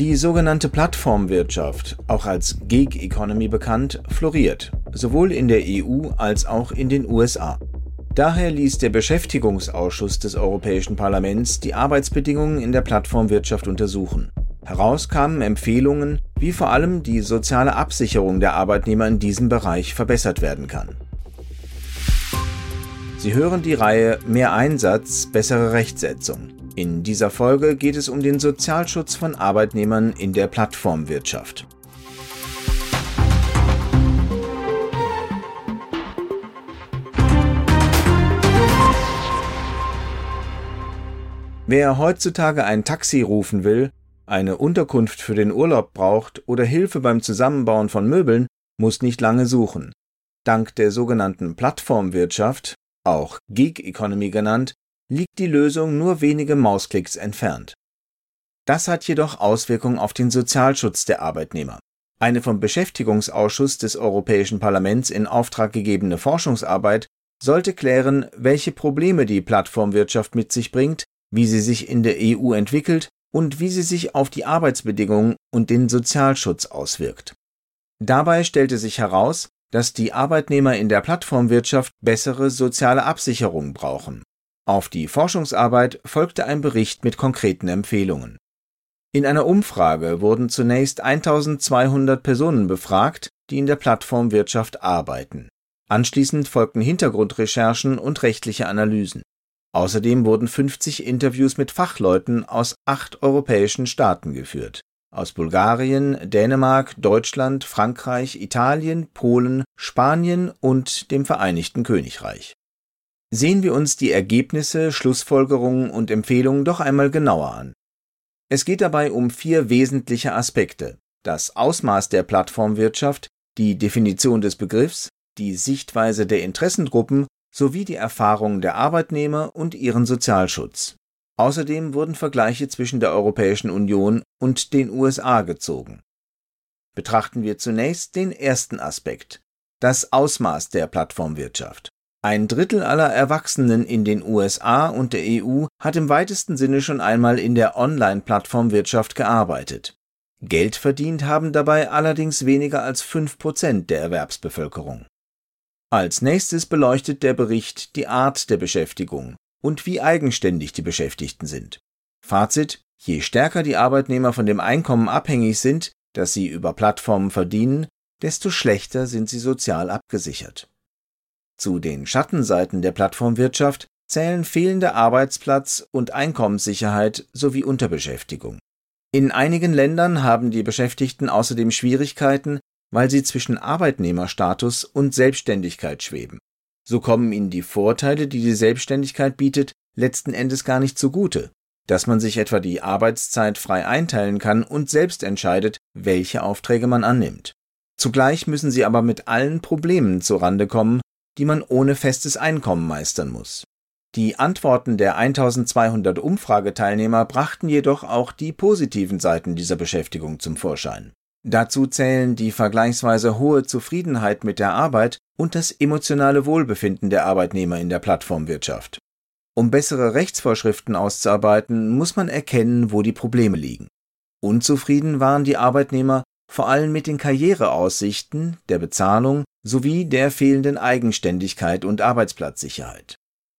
Die sogenannte Plattformwirtschaft, auch als Gig Economy bekannt, floriert, sowohl in der EU als auch in den USA. Daher ließ der Beschäftigungsausschuss des Europäischen Parlaments die Arbeitsbedingungen in der Plattformwirtschaft untersuchen. Heraus kamen Empfehlungen, wie vor allem die soziale Absicherung der Arbeitnehmer in diesem Bereich verbessert werden kann. Sie hören die Reihe Mehr Einsatz, bessere Rechtsetzung. In dieser Folge geht es um den Sozialschutz von Arbeitnehmern in der Plattformwirtschaft. Wer heutzutage ein Taxi rufen will, eine Unterkunft für den Urlaub braucht oder Hilfe beim Zusammenbauen von Möbeln, muss nicht lange suchen. Dank der sogenannten Plattformwirtschaft auch Gig Economy genannt, liegt die Lösung nur wenige Mausklicks entfernt. Das hat jedoch Auswirkungen auf den Sozialschutz der Arbeitnehmer. Eine vom Beschäftigungsausschuss des Europäischen Parlaments in Auftrag gegebene Forschungsarbeit sollte klären, welche Probleme die Plattformwirtschaft mit sich bringt, wie sie sich in der EU entwickelt und wie sie sich auf die Arbeitsbedingungen und den Sozialschutz auswirkt. Dabei stellte sich heraus, dass die Arbeitnehmer in der Plattformwirtschaft bessere soziale Absicherung brauchen. Auf die Forschungsarbeit folgte ein Bericht mit konkreten Empfehlungen. In einer Umfrage wurden zunächst 1200 Personen befragt, die in der Plattformwirtschaft arbeiten. Anschließend folgten Hintergrundrecherchen und rechtliche Analysen. Außerdem wurden 50 Interviews mit Fachleuten aus acht europäischen Staaten geführt aus Bulgarien, Dänemark, Deutschland, Frankreich, Italien, Polen, Spanien und dem Vereinigten Königreich. Sehen wir uns die Ergebnisse, Schlussfolgerungen und Empfehlungen doch einmal genauer an. Es geht dabei um vier wesentliche Aspekte. Das Ausmaß der Plattformwirtschaft, die Definition des Begriffs, die Sichtweise der Interessengruppen sowie die Erfahrungen der Arbeitnehmer und ihren Sozialschutz. Außerdem wurden Vergleiche zwischen der Europäischen Union und den USA gezogen. Betrachten wir zunächst den ersten Aspekt, das Ausmaß der Plattformwirtschaft. Ein Drittel aller Erwachsenen in den USA und der EU hat im weitesten Sinne schon einmal in der Online-Plattformwirtschaft gearbeitet. Geld verdient haben dabei allerdings weniger als fünf Prozent der Erwerbsbevölkerung. Als nächstes beleuchtet der Bericht die Art der Beschäftigung und wie eigenständig die Beschäftigten sind. Fazit, je stärker die Arbeitnehmer von dem Einkommen abhängig sind, das sie über Plattformen verdienen, desto schlechter sind sie sozial abgesichert. Zu den Schattenseiten der Plattformwirtschaft zählen fehlende Arbeitsplatz- und Einkommenssicherheit sowie Unterbeschäftigung. In einigen Ländern haben die Beschäftigten außerdem Schwierigkeiten, weil sie zwischen Arbeitnehmerstatus und Selbstständigkeit schweben. So kommen ihnen die Vorteile, die die Selbstständigkeit bietet, letzten Endes gar nicht zugute, dass man sich etwa die Arbeitszeit frei einteilen kann und selbst entscheidet, welche Aufträge man annimmt. Zugleich müssen sie aber mit allen Problemen zurande kommen, die man ohne festes Einkommen meistern muss. Die Antworten der 1200 Umfrageteilnehmer brachten jedoch auch die positiven Seiten dieser Beschäftigung zum Vorschein. Dazu zählen die vergleichsweise hohe Zufriedenheit mit der Arbeit und das emotionale Wohlbefinden der Arbeitnehmer in der Plattformwirtschaft. Um bessere Rechtsvorschriften auszuarbeiten, muss man erkennen, wo die Probleme liegen. Unzufrieden waren die Arbeitnehmer vor allem mit den Karriereaussichten, der Bezahlung sowie der fehlenden Eigenständigkeit und Arbeitsplatzsicherheit.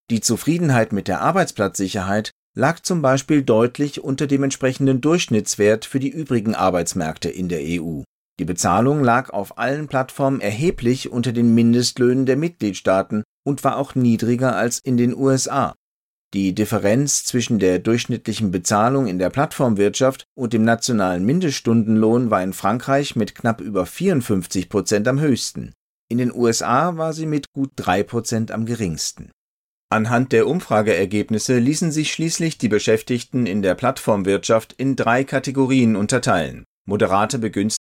Die Zufriedenheit mit der Arbeitsplatzsicherheit lag zum Beispiel deutlich unter dem entsprechenden Durchschnittswert für die übrigen Arbeitsmärkte in der EU. Die Bezahlung lag auf allen Plattformen erheblich unter den Mindestlöhnen der Mitgliedstaaten und war auch niedriger als in den USA. Die Differenz zwischen der durchschnittlichen Bezahlung in der Plattformwirtschaft und dem nationalen Mindeststundenlohn war in Frankreich mit knapp über 54 Prozent am höchsten. In den USA war sie mit gut drei Prozent am geringsten. Anhand der Umfrageergebnisse ließen sich schließlich die Beschäftigten in der Plattformwirtschaft in drei Kategorien unterteilen. Moderate Begünstigte